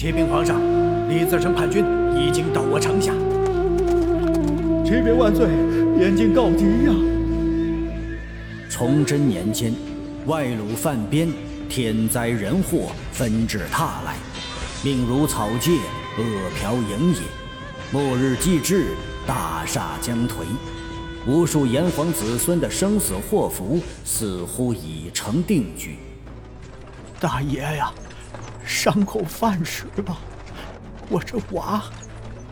启禀皇上，李自成叛军已经到我城下。启禀万岁，边境告急呀！崇祯年间，外虏犯边，天灾人祸纷至沓来，命如草芥，恶殍盈野。末日既至，大厦将颓，无数炎黄子孙的生死祸福似乎已成定局。大爷呀，伤口饭吃了，我这娃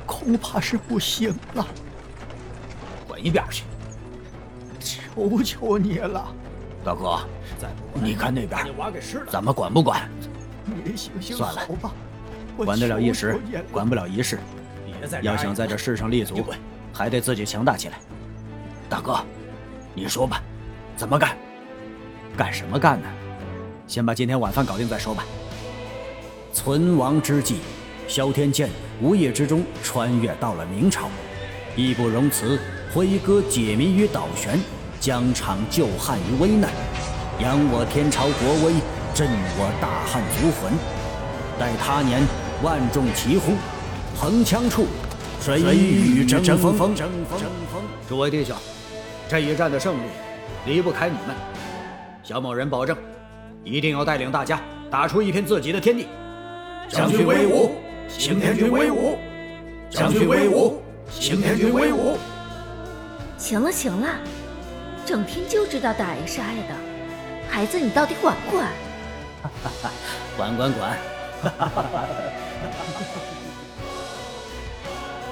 恐怕是不行了。滚一边去！求求你了，大哥，你看那边，咱们管不管？你行行算了吧，管得了一时，管不了一世。要想在这世上立足，还得自己强大起来。大哥，你说吧，怎么干？干什么干呢？先把今天晚饭搞定再说吧。存亡之际，萧天剑无意之中穿越到了明朝，义不容辞，挥戈解民于倒悬，疆场救汉于危难，扬我天朝国威，振我大汉族魂。待他年万众齐呼。横枪处，谁与争锋？诸位弟兄，这一战的胜利离不开你们。小某人保证，一定要带领大家打出一片自己的天地。将军威武，刑天军威武！将军威武，刑天军威武！行了行了，整天就知道打呀杀呀的，孩子你到底管不管？管 管管！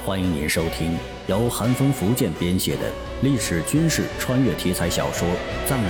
欢迎您收听由韩风福建编写的历史军事穿越题材小说《藏民》。